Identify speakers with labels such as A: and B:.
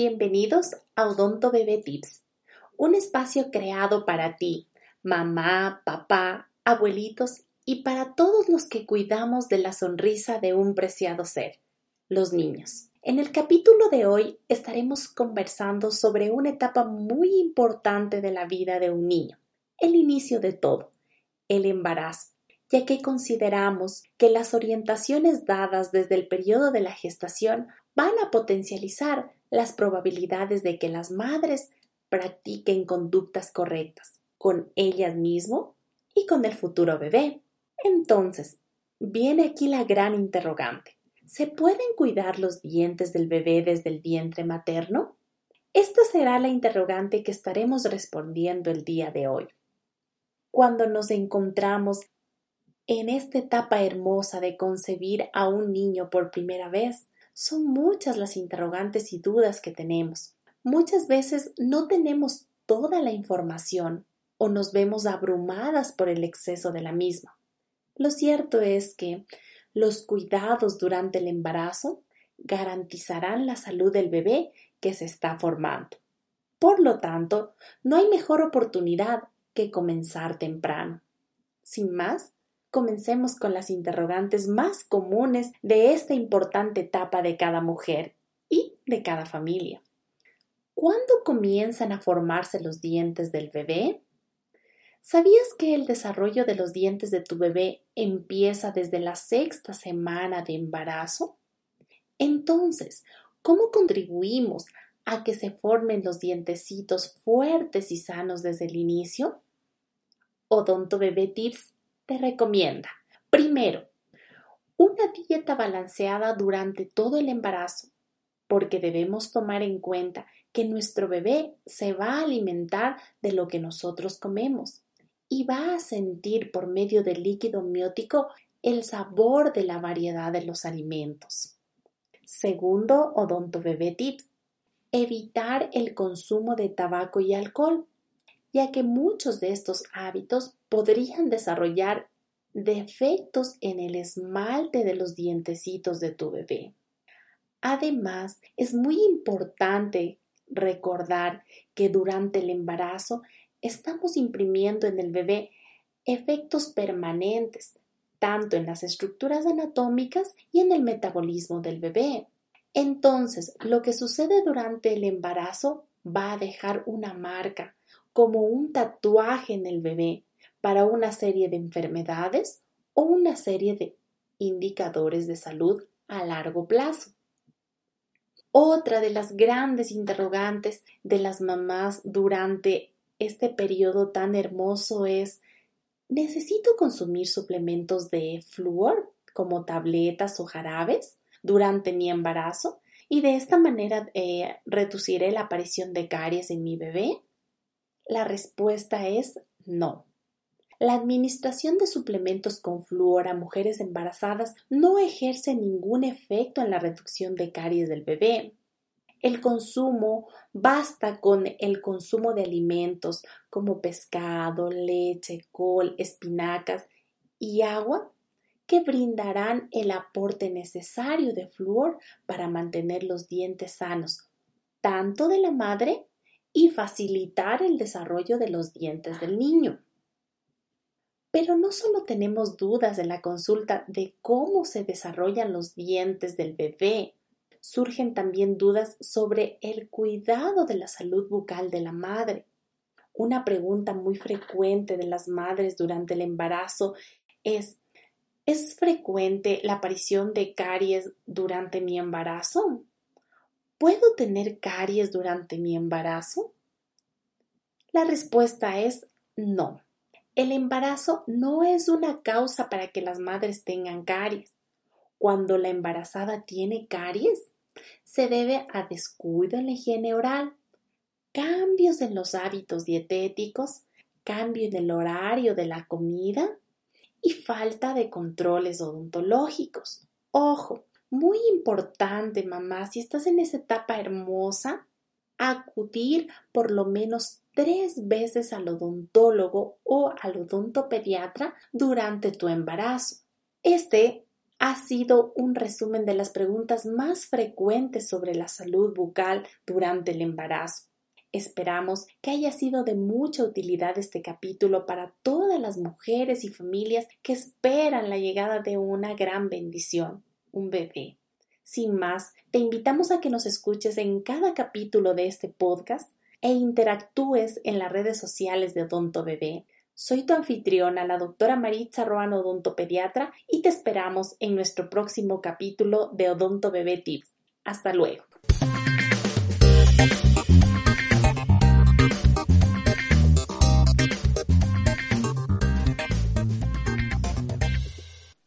A: Bienvenidos a Odonto Bebé Tips, un espacio creado para ti, mamá, papá, abuelitos y para todos los que cuidamos de la sonrisa de un preciado ser, los niños. En el capítulo de hoy estaremos conversando sobre una etapa muy importante de la vida de un niño, el inicio de todo, el embarazo, ya que consideramos que las orientaciones dadas desde el periodo de la gestación van a potencializar las probabilidades de que las madres practiquen conductas correctas con ellas mismas y con el futuro bebé. Entonces, viene aquí la gran interrogante. ¿Se pueden cuidar los dientes del bebé desde el vientre materno? Esta será la interrogante que estaremos respondiendo el día de hoy. Cuando nos encontramos en esta etapa hermosa de concebir a un niño por primera vez, son muchas las interrogantes y dudas que tenemos. Muchas veces no tenemos toda la información o nos vemos abrumadas por el exceso de la misma. Lo cierto es que los cuidados durante el embarazo garantizarán la salud del bebé que se está formando. Por lo tanto, no hay mejor oportunidad que comenzar temprano. Sin más, comencemos con las interrogantes más comunes de esta importante etapa de cada mujer y de cada familia. ¿Cuándo comienzan a formarse los dientes del bebé? ¿Sabías que el desarrollo de los dientes de tu bebé empieza desde la sexta semana de embarazo? Entonces, ¿cómo contribuimos a que se formen los dientecitos fuertes y sanos desde el inicio? Odonto Bebé Tips te recomienda, primero, una dieta balanceada durante todo el embarazo, porque debemos tomar en cuenta que nuestro bebé se va a alimentar de lo que nosotros comemos y va a sentir por medio del líquido amniótico el sabor de la variedad de los alimentos. Segundo, odonto bebé tip, evitar el consumo de tabaco y alcohol, ya que muchos de estos hábitos podrían desarrollar defectos en el esmalte de los dientecitos de tu bebé. Además, es muy importante recordar que durante el embarazo estamos imprimiendo en el bebé efectos permanentes, tanto en las estructuras anatómicas y en el metabolismo del bebé. Entonces, lo que sucede durante el embarazo va a dejar una marca, como un tatuaje en el bebé, para una serie de enfermedades o una serie de indicadores de salud a largo plazo. Otra de las grandes interrogantes de las mamás durante este periodo tan hermoso es ¿necesito consumir suplementos de flúor como tabletas o jarabes durante mi embarazo? Y de esta manera eh, reduciré la aparición de caries en mi bebé? La respuesta es no. La administración de suplementos con flúor a mujeres embarazadas no ejerce ningún efecto en la reducción de caries del bebé. El consumo basta con el consumo de alimentos como pescado, leche, col, espinacas y agua que brindarán el aporte necesario de flúor para mantener los dientes sanos, tanto de la madre y facilitar el desarrollo de los dientes del niño. Pero no solo tenemos dudas en la consulta de cómo se desarrollan los dientes del bebé, surgen también dudas sobre el cuidado de la salud bucal de la madre. Una pregunta muy frecuente de las madres durante el embarazo es ¿Es frecuente la aparición de caries durante mi embarazo? ¿Puedo tener caries durante mi embarazo? La respuesta es no. El embarazo no es una causa para que las madres tengan caries. Cuando la embarazada tiene caries, se debe a descuido en la higiene oral, cambios en los hábitos dietéticos, cambio en el horario de la comida y falta de controles odontológicos. Ojo, muy importante, mamá, si estás en esa etapa hermosa, acudir por lo menos tres veces al odontólogo o al odontopediatra durante tu embarazo. Este ha sido un resumen de las preguntas más frecuentes sobre la salud bucal durante el embarazo. Esperamos que haya sido de mucha utilidad este capítulo para todas las mujeres y familias que esperan la llegada de una gran bendición, un bebé. Sin más, te invitamos a que nos escuches en cada capítulo de este podcast e interactúes en las redes sociales de Odonto Bebé. Soy tu anfitriona, la doctora Maritza Roano, odontopediatra, y te esperamos en nuestro próximo capítulo de Odonto Bebé Tips. Hasta luego.